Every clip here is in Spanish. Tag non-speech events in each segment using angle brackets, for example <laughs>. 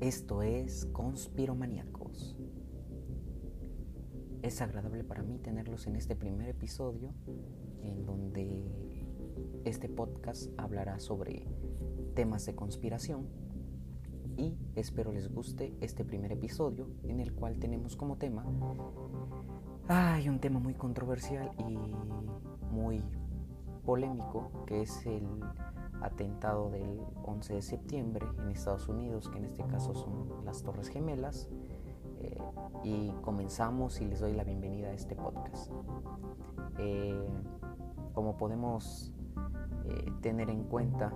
Esto es Conspiromaníacos. Es agradable para mí tenerlos en este primer episodio en donde este podcast hablará sobre temas de conspiración y espero les guste este primer episodio en el cual tenemos como tema hay un tema muy controversial y muy polémico que es el atentado del 11 de septiembre en Estados Unidos, que en este caso son las Torres Gemelas. Eh, y comenzamos y les doy la bienvenida a este podcast. Eh, como podemos eh, tener en cuenta,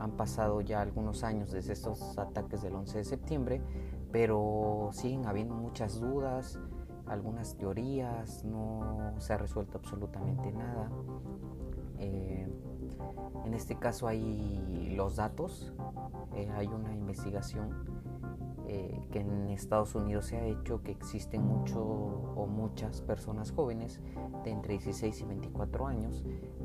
han pasado ya algunos años desde estos ataques del 11 de septiembre, pero siguen habiendo muchas dudas, algunas teorías, no se ha resuelto absolutamente nada. En este caso hay los datos, eh, hay una investigación eh, que en Estados Unidos se ha hecho que existen mucho o muchas personas jóvenes de entre 16 y 24 años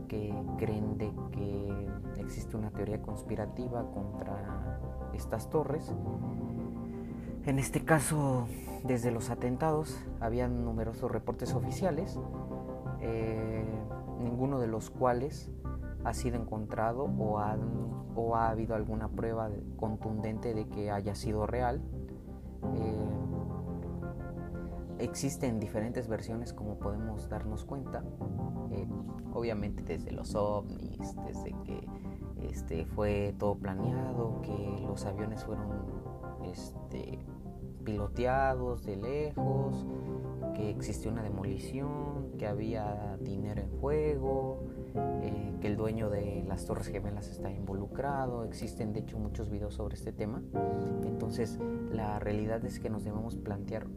que creen de que existe una teoría conspirativa contra estas torres. En este caso, desde los atentados, habían numerosos reportes oficiales, eh, ninguno de los cuales ha sido encontrado o, ha habido alguna prueba contundente de que haya sido real. Eh, existen diferentes versiones como podemos darnos cuenta, eh, obviamente desde los ovnis, desde que este, fue todo planeado, que los aviones fueron este, piloteados de lejos, que existió una demolición, que había dinero en juego, eh, que el dueño de las Torres Gemelas está involucrado. Existen de hecho muchos videos sobre este tema. Entonces la realidad es que nos debemos plantear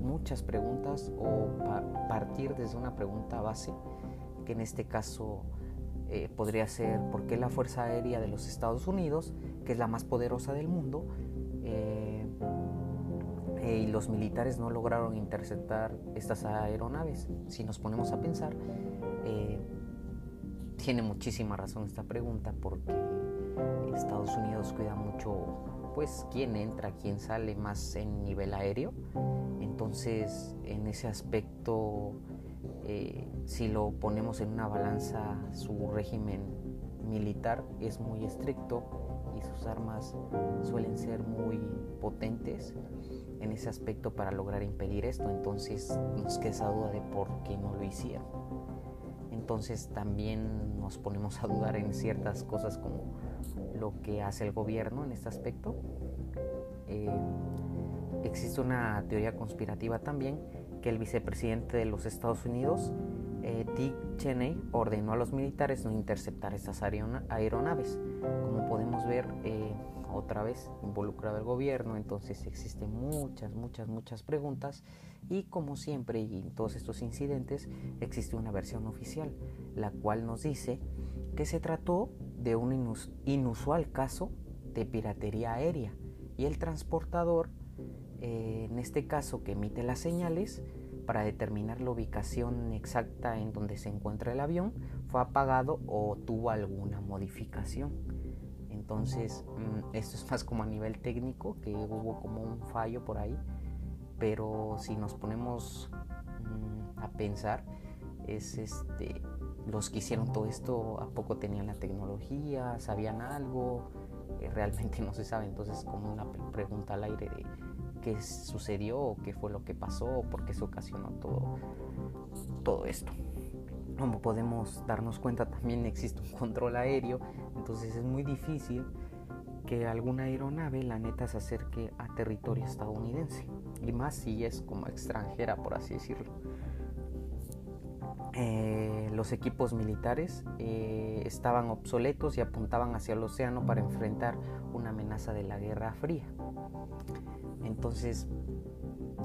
muchas preguntas o partir desde una pregunta base, que en este caso eh, podría ser por qué la Fuerza Aérea de los Estados Unidos, que es la más poderosa del mundo, eh, y los militares no lograron interceptar estas aeronaves. Si nos ponemos a pensar, eh, tiene muchísima razón esta pregunta porque Estados Unidos cuida mucho pues quién entra, quién sale más en nivel aéreo. Entonces, en ese aspecto, eh, si lo ponemos en una balanza, su régimen militar es muy estricto y sus armas suelen ser muy potentes en ese aspecto para lograr impedir esto. Entonces nos queda esa duda de por qué no lo hicieron. Entonces también nos ponemos a dudar en ciertas cosas como lo que hace el gobierno en este aspecto. Eh, existe una teoría conspirativa también que el vicepresidente de los Estados Unidos, eh, Dick Cheney, ordenó a los militares no interceptar estas aeronaves. Como podemos ver, eh, otra vez involucrado el gobierno, entonces existen muchas, muchas, muchas preguntas y como siempre y en todos estos incidentes existe una versión oficial, la cual nos dice que se trató de un inusual caso de piratería aérea y el transportador, eh, en este caso que emite las señales, para determinar la ubicación exacta en donde se encuentra el avión, fue apagado o tuvo alguna modificación. Entonces, mm, esto es más como a nivel técnico, que hubo como un fallo por ahí, pero si nos ponemos mm, a pensar, es este, los que hicieron todo esto, ¿a poco tenían la tecnología? ¿Sabían algo? Eh, realmente <laughs> no se sabe, entonces como una pregunta al aire de qué sucedió, qué fue lo que pasó, por qué se ocasionó todo, todo esto como podemos darnos cuenta también existe un control aéreo, entonces es muy difícil que alguna aeronave la neta se acerque a territorio estadounidense, y más si es como extranjera, por así decirlo. Eh, los equipos militares eh, estaban obsoletos y apuntaban hacia el océano para enfrentar una amenaza de la Guerra Fría. Entonces,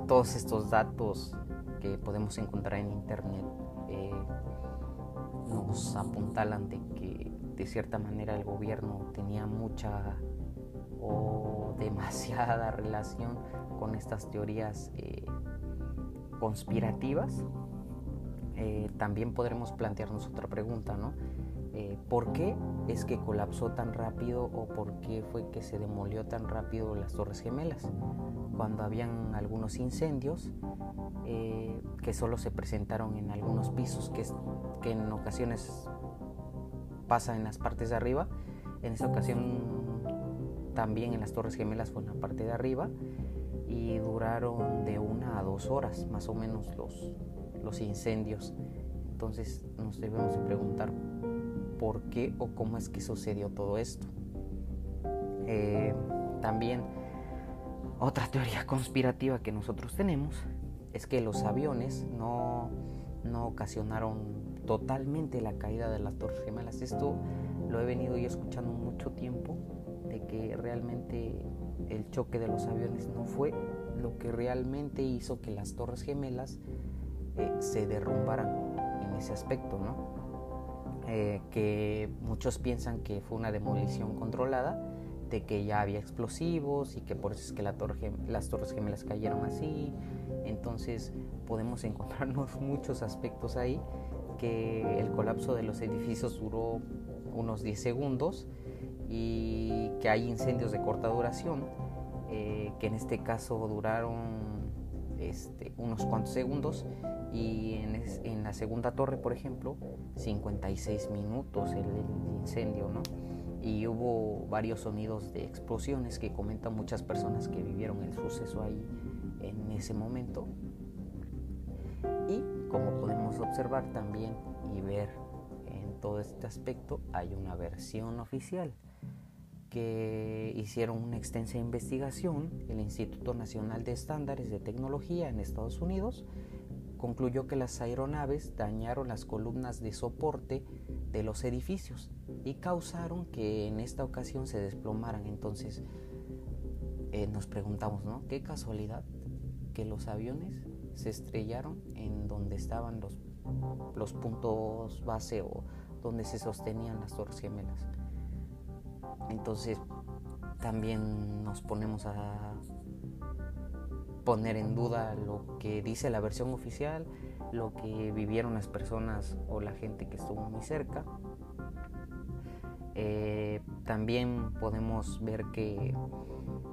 todos estos datos que podemos encontrar en Internet eh, nos apuntalan de que de cierta manera el gobierno tenía mucha o demasiada <laughs> relación con estas teorías eh, conspirativas. eh, también podremos plantearnos otra pregunta, ¿no? Eh, ¿Por qué es que colapsó tan rápido o por qué fue que se demolió tan rápido las Torres Gemelas? Cuando habían algunos incendios que solo se presentaron en algunos pisos, que en ocasiones pasa en las partes de arriba, en esta ocasión también en las Torres Gemelas fue en la parte de arriba y duraron de una a dos horas más o menos los, los incendios. Entonces nos debemos de preguntar por qué o cómo es que sucedió todo esto. Eh, también otra teoría conspirativa que nosotros tenemos es que los aviones no, no ocasionaron totalmente la caída de las Torres Gemelas. Esto lo he venido yo escuchando mucho tiempo, de que realmente el choque de los aviones no fue lo que realmente hizo que las Torres Gemelas eh, se derrumbaran en ese aspecto, ¿no? Eh, que muchos piensan que fue una demolición controlada, de que ya había explosivos y que por eso es que la torre, las Torres Gemelas cayeron así. Entonces podemos <laughs> encontrarnos muchos aspectos ahí, que el colapso de los edificios duró unos 10 segundos y que hay incendios de corta duración, eh, que en este caso duraron este, unos cuantos segundos y en, la segunda torre, por ejemplo, 56 minutos el, incendio, ¿no? Y hubo varios sonidos de explosiones que comentan muchas personas que vivieron el suceso ahí en ese momento. Y como podemos observar también y ver en todo este aspecto, hay una versión oficial que hicieron una extensa investigación, el Instituto Nacional de Estándares de Tecnología en Estados Unidos concluyó que las aeronaves dañaron las columnas de soporte de los edificios y causaron que en esta ocasión se desplomaran. Entonces eh, nos preguntamos, ¿no? Qué casualidad que los aviones se estrellaron en donde estaban los, los puntos base o donde se sostenían las torres gemelas. Entonces también nos ponemos a poner en duda lo que dice la versión oficial, lo que vivieron las personas o la gente que estuvo muy cerca. Eh, también podemos ver que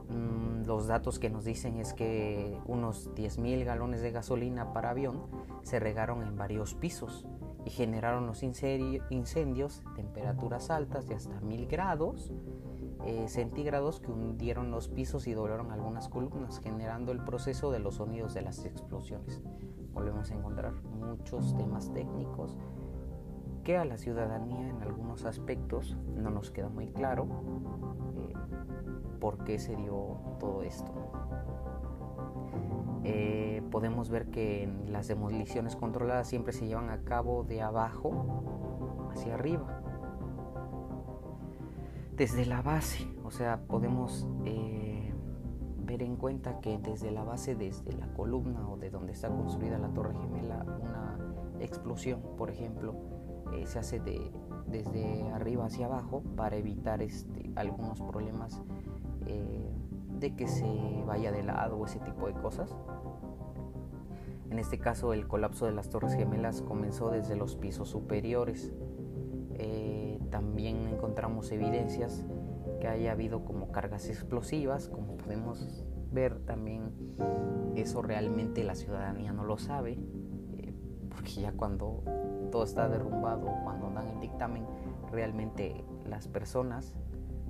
mm, los datos que nos dicen es que unos 10.000 galones de gasolina para avión se regaron en varios pisos y generaron los incendios, temperaturas altas de hasta 1000 grados eh, centígrados que hundieron los pisos y doblaron algunas columnas, generando el proceso de los sonidos de las explosiones. Volvemos a encontrar muchos temas técnicos que a la ciudadanía en algunos aspectos no nos queda muy claro por qué se dio todo esto. Eh, podemos ver que las demoliciones controladas siempre se llevan a cabo de abajo hacia arriba. Desde la base, o sea, podemos eh, ver en cuenta que desde la base, desde la columna o de donde está construida la torre gemela, una explosión, por ejemplo, eh, se hace de, desde arriba hacia abajo para evitar este, algunos problemas de que se vaya de lado o ese tipo de cosas. En este caso el colapso de las Torres Gemelas comenzó desde los pisos superiores. Eh, también encontramos evidencias que haya habido como cargas explosivas, como podemos ver también eso realmente la ciudadanía no lo sabe, eh, porque ya cuando todo está derrumbado, cuando dan el dictamen, realmente las personas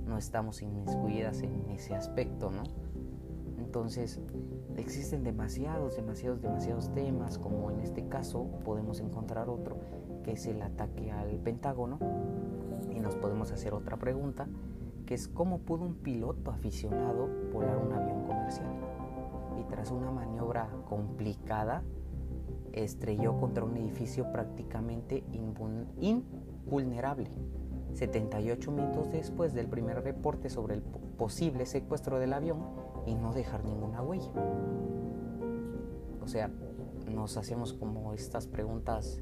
no estamos inmiscuidas en ese aspecto, ¿no? Entonces, existen demasiados, demasiados, demasiados temas, como en este caso podemos encontrar otro, que es el ataque al Pentágono, y nos podemos hacer otra pregunta, que es cómo pudo un piloto aficionado volar un avión comercial. Y tras una maniobra complicada, estrelló contra un edificio prácticamente invulnerable 78 minutos después del primer reporte sobre el posible secuestro del avión y no dejar ninguna huella. O sea, nos hacemos como estas preguntas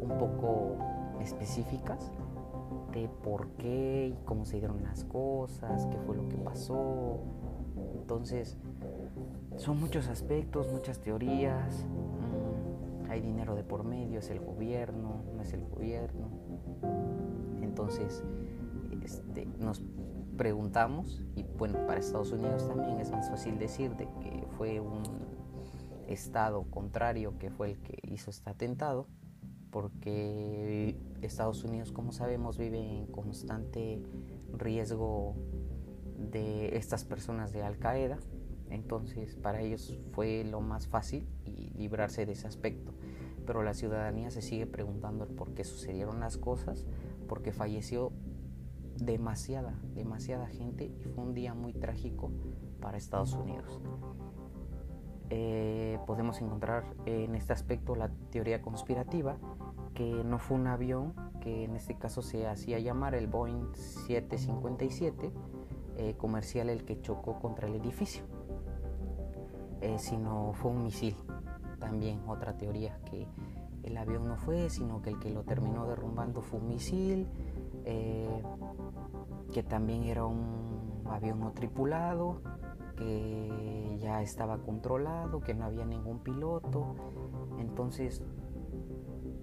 un poco específicas de por qué y cómo se dieron las cosas, qué fue lo que pasó. Entonces, son muchos aspectos, muchas teorías. Mm, hay dinero de por medio, es el gobierno, no es el gobierno. Entonces, este, nos preguntamos, y bueno, para Estados Unidos también es más fácil decir de que fue un estado contrario que fue el que hizo este atentado, porque Estados Unidos, como sabemos, vive en constante riesgo de estas personas de Al Qaeda, entonces para ellos fue lo más fácil y librarse de ese aspecto. Pero la ciudadanía se sigue preguntando por qué sucedieron las cosas, porque falleció demasiada, demasiada gente y fue un día muy trágico para Estados Unidos. Eh, podemos encontrar en este aspecto la teoría conspirativa, que no fue un avión, que en este caso se hacía llamar el Boeing 757 eh, comercial el que chocó contra el edificio, eh, sino fue un misil. También otra teoría, que el avión no fue, sino que el que lo terminó derrumbando fue un misil eh, que también era un avión no tripulado, que ya estaba controlado, que no había ningún piloto. Entonces,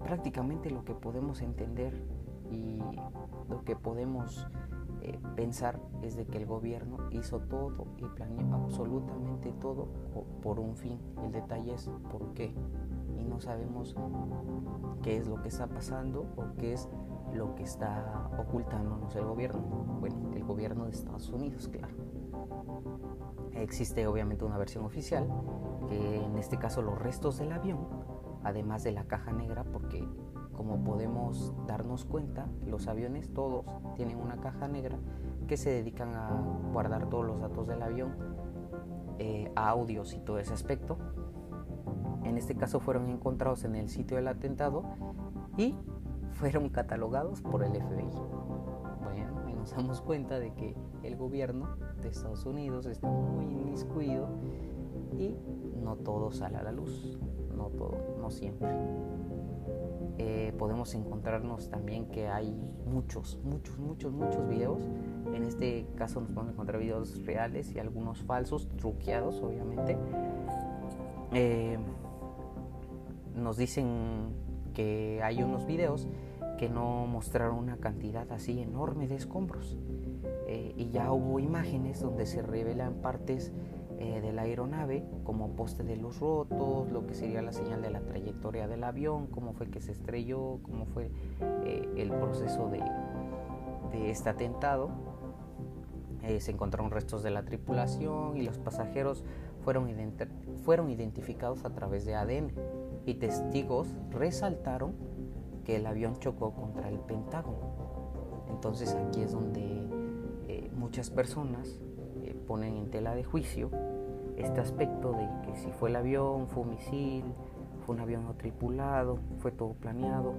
prácticamente lo que podemos entender y lo que podemos eh, pensar es de que el gobierno hizo todo y planeó absolutamente todo por un fin. El detalle es por qué. No sabemos qué es lo que está pasando o qué es lo que está ocultándonos el gobierno. Bueno, el gobierno de Estados Unidos, claro. Existe obviamente una versión oficial, que en este caso los restos del avión, además de la caja negra, porque como podemos darnos cuenta, los aviones todos tienen una caja negra que se dedican a guardar todos los datos del avión, eh, audios y todo ese aspecto. En este caso fueron encontrados en el sitio del atentado y fueron catalogados por el FBI. Bueno, y nos damos cuenta de que el gobierno de Estados Unidos está muy inmiscuido y no todo sale a la luz, no todo, no siempre. Eh, podemos encontrarnos también que hay muchos, muchos, muchos, muchos videos. En este caso nos podemos encontrar videos reales y algunos falsos, truqueados obviamente. Eh, nos dicen que hay unos videos que no mostraron una cantidad así enorme de escombros. Eh, y ya hubo imágenes donde se revelan partes eh, de la aeronave como poste de luz rotos, lo que sería la señal de la trayectoria del avión, cómo fue que se estrelló, cómo fue eh, el proceso de, este atentado. se encontraron restos de la tripulación y los pasajeros fueron, fueron identificados a través de ADN y testigos resaltaron que el avión chocó contra el Pentágono. Entonces aquí es donde eh, muchas personas eh, ponen en tela de juicio este aspecto de que si fue el avión, fue un misil, fue un avión no tripulado, fue todo planeado.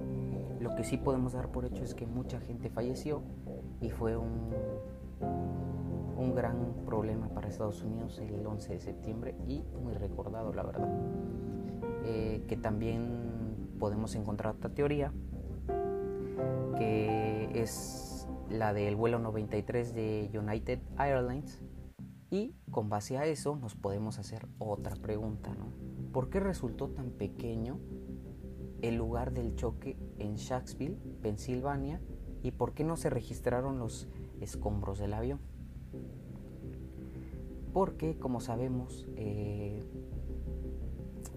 Lo que sí podemos dar por hecho es que mucha gente falleció y fue un, un gran problema para Estados Unidos el 11 de septiembre y muy recordado, la verdad. Eh, que también podemos encontrar otra teoría, que es la del vuelo 93 de United Airlines. Y con base a eso nos podemos hacer otra pregunta, ¿no? ¿Por qué resultó tan pequeño el lugar del choque en Shacksville, Pensilvania? ¿Y por qué no se registraron los escombros del avión? Porque, como sabemos, eh,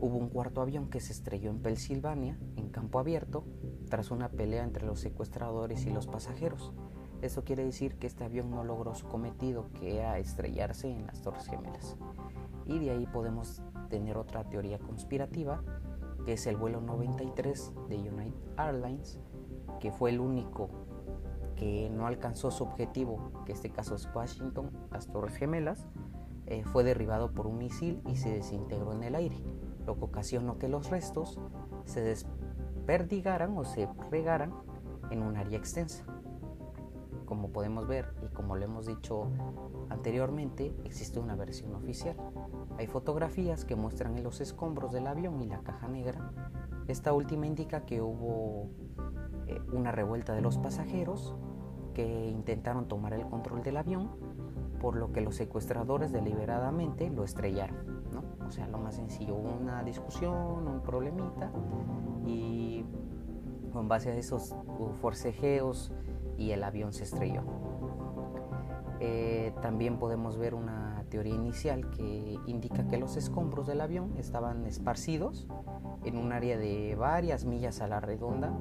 Hubo un cuarto avión que se estrelló en Pensilvania, en campo abierto, tras una pelea entre los secuestradores y los pasajeros. Eso quiere decir que este avión no logró su cometido, que era estrellarse en las Torres Gemelas. Y de ahí podemos tener otra teoría conspirativa, que es el vuelo 93 de United Airlines, que fue el único que no alcanzó su objetivo, que en este caso es Washington, las Torres Gemelas, eh, fue derribado por un misil y se desintegró en el aire lo que ocasionó que los restos se desperdigaran o se regaran en un área extensa. Como podemos ver y como lo hemos dicho anteriormente, existe una versión oficial. Hay fotografías que muestran los escombros del avión y la caja negra. Esta última indica que hubo eh, una revuelta de los pasajeros que intentaron tomar el control del avión por lo que los secuestradores deliberadamente lo estrellaron. O sea, lo más sencillo, una discusión, un problemita y con base a esos forcejeos y el avión se estrelló. Eh, también podemos ver una teoría inicial que indica que los escombros del avión estaban esparcidos en un área de varias millas a la redonda.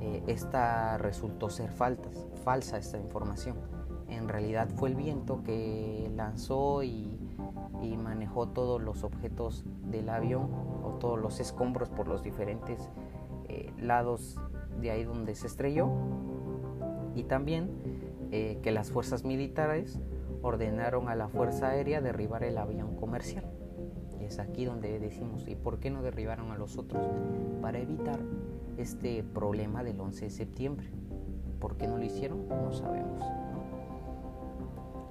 Eh, esta resultó ser falsa esta información. En realidad fue el viento que lanzó y, manejó todos los objetos del avión o todos los escombros por los diferentes eh, lados de ahí donde se estrelló. Y también eh, que las fuerzas militares ordenaron a la Fuerza Aérea derribar el avión comercial. Y es aquí donde decimos, ¿y por qué no derribaron a los otros? Para evitar este problema del 11 de septiembre. ¿Por qué no lo hicieron? No sabemos.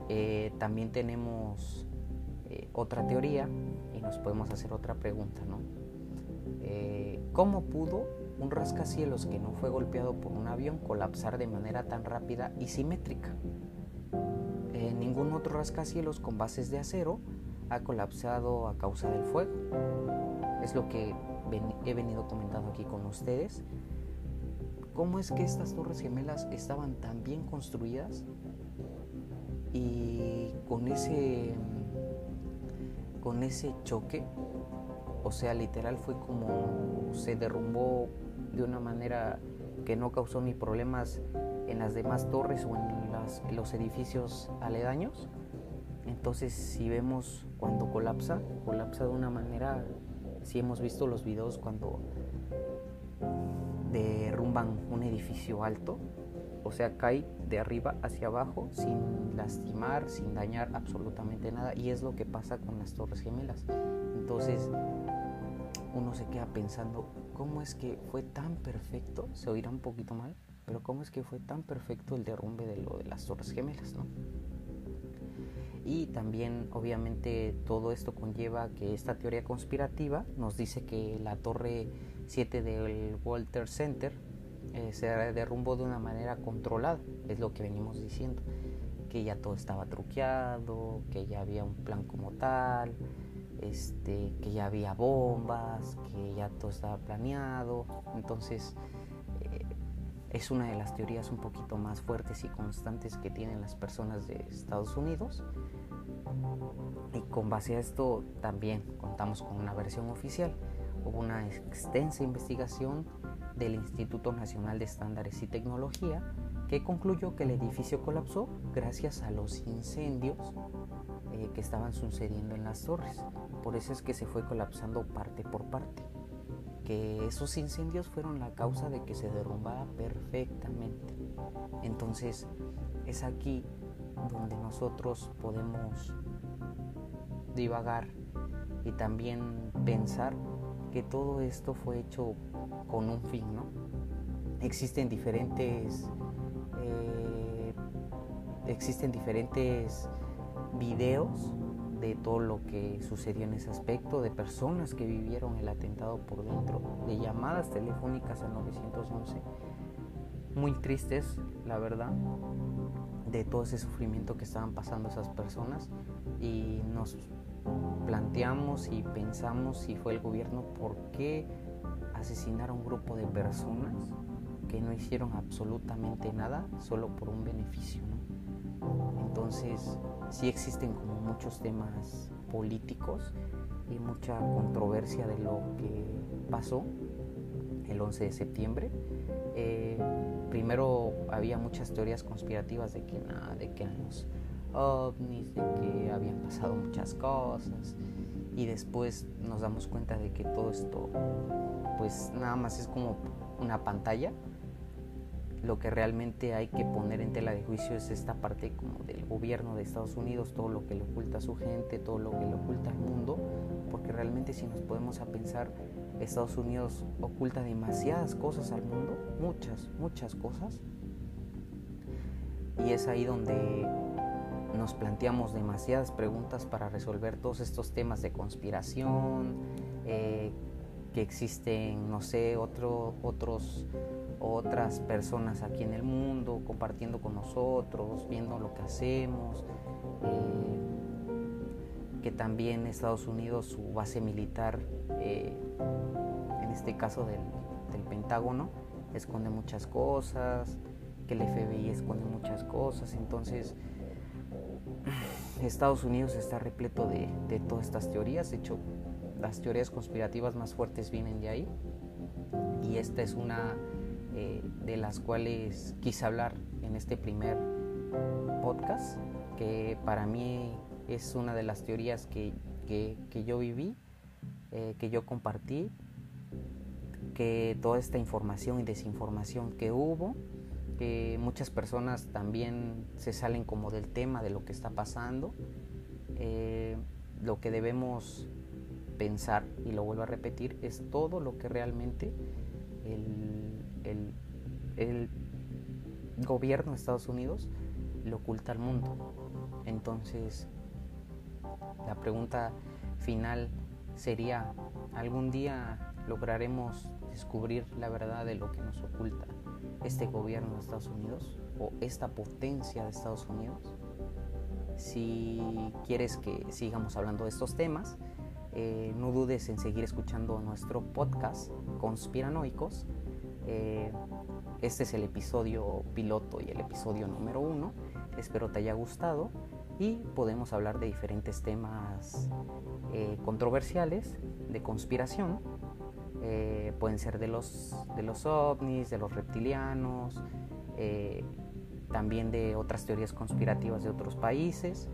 Eh, también tenemos otra teoría y nos podemos hacer otra pregunta, ¿no? ¿Cómo pudo un rascacielos que no fue golpeado por un avión colapsar de manera tan rápida y simétrica. Eh, ningún otro rascacielos con bases de acero ha colapsado a causa del fuego. Es lo que he venido comentando aquí con ustedes. ¿Cómo es que estas torres gemelas estaban tan bien construidas y con ese con ese choque o sea literal fue como se derrumbó de una manera que no causó ni problemas en las demás torres o en, los edificios aledaños. Entonces si vemos cuando colapsa, colapsa de una manera, si hemos visto los videos cuando derrumban un edificio alto, o sea, cae de arriba hacia abajo sin lastimar, sin dañar absolutamente nada. Y es lo que pasa con las torres gemelas. Entonces, uno se queda pensando, ¿cómo es que fue tan perfecto? Se oirá un poquito mal, pero ¿cómo es que fue tan perfecto el derrumbe de lo de las Torres Gemelas, no? Y también, obviamente, todo esto conlleva que esta teoría conspirativa nos dice que la Torre 7 del Walter Center eh, se derrumbó de una manera controlada, es lo que venimos diciendo, que ya todo estaba truqueado, que ya había un plan como tal, este, que ya había bombas, que ya todo estaba planeado. Entonces, eh, es una de las teorías un poquito más fuertes y constantes que tienen las personas de Estados Unidos. Y con base a esto también contamos con una versión oficial. Hubo una extensa investigación del Instituto Nacional de Estándares y Tecnología que concluyó que el edificio colapsó gracias a los incendios eh, que estaban sucediendo en las torres. Por eso es que se fue colapsando parte por parte. Que esos incendios fueron la causa de que se derrumbara perfectamente. Entonces es aquí donde nosotros podemos divagar y también pensar que todo esto fue hecho con un fin, ¿no? Existen diferentes eh, existen diferentes videos de todo lo que sucedió en ese aspecto, de personas que vivieron el atentado por dentro, de llamadas telefónicas al 911, muy tristes, la verdad, de todo ese sufrimiento que estaban pasando esas personas y nos planteamos y pensamos si fue el gobierno por qué asesinar a un grupo de personas que no hicieron absolutamente nada solo por un beneficio. Entonces, sí existen como muchos temas políticos y mucha controversia de lo que pasó el 11 de septiembre. Eh, primero había muchas teorías conspirativas de que nada, de que los de que habían pasado muchas cosas y después nos damos cuenta de que todo esto pues nada más es como una pantalla. Lo que realmente hay que poner en tela de juicio es esta parte como del gobierno de Estados Unidos, todo lo que le oculta a su gente, todo lo que le oculta al mundo, porque realmente si nos podemos a pensar, Estados Unidos oculta demasiadas cosas al mundo, muchas, muchas cosas, y es ahí donde nos planteamos demasiadas preguntas para resolver todos estos temas de conspiración, eh, que existen, no sé, otro, otros otras personas aquí en el mundo, compartiendo con nosotros, viendo lo que hacemos, eh, que también Estados Unidos, su base militar, eh, en este caso del, del Pentágono, esconde muchas cosas, que el FBI esconde muchas cosas, entonces Estados Unidos está repleto de, de, todas estas teorías, de hecho las teorías conspirativas más fuertes vienen de ahí. Y esta es una eh, de las cuales quise hablar en este primer podcast, que para mí es una de las teorías que, que, yo viví, eh, que yo compartí, que toda esta información y desinformación que hubo, que muchas personas también se salen como del tema de lo que está pasando, eh, lo que debemos pensar, y lo vuelvo a repetir, es todo lo que realmente el, el, gobierno de Estados Unidos le oculta al mundo. Entonces, la pregunta final sería, ¿algún día lograremos descubrir la verdad de lo que nos oculta este gobierno de Estados Unidos o esta potencia de Estados Unidos? Si quieres que sigamos hablando de estos temas, eh, no dudes en seguir escuchando nuestro podcast Conspiranoicos. Eh, este es el episodio piloto y el episodio número uno. Espero te haya gustado y podemos hablar de diferentes temas eh, controversiales, de conspiración. Pueden ser de los, de los ovnis, de los reptilianos, también de otras teorías conspirativas de otros países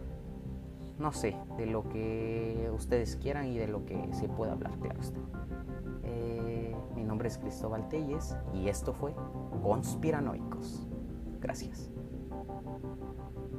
no sé, de lo que ustedes quieran y de lo que se pueda hablar, claro está. Eh, mi nombre es Cristóbal Telles y esto fue Conspiranoicos. Gracias.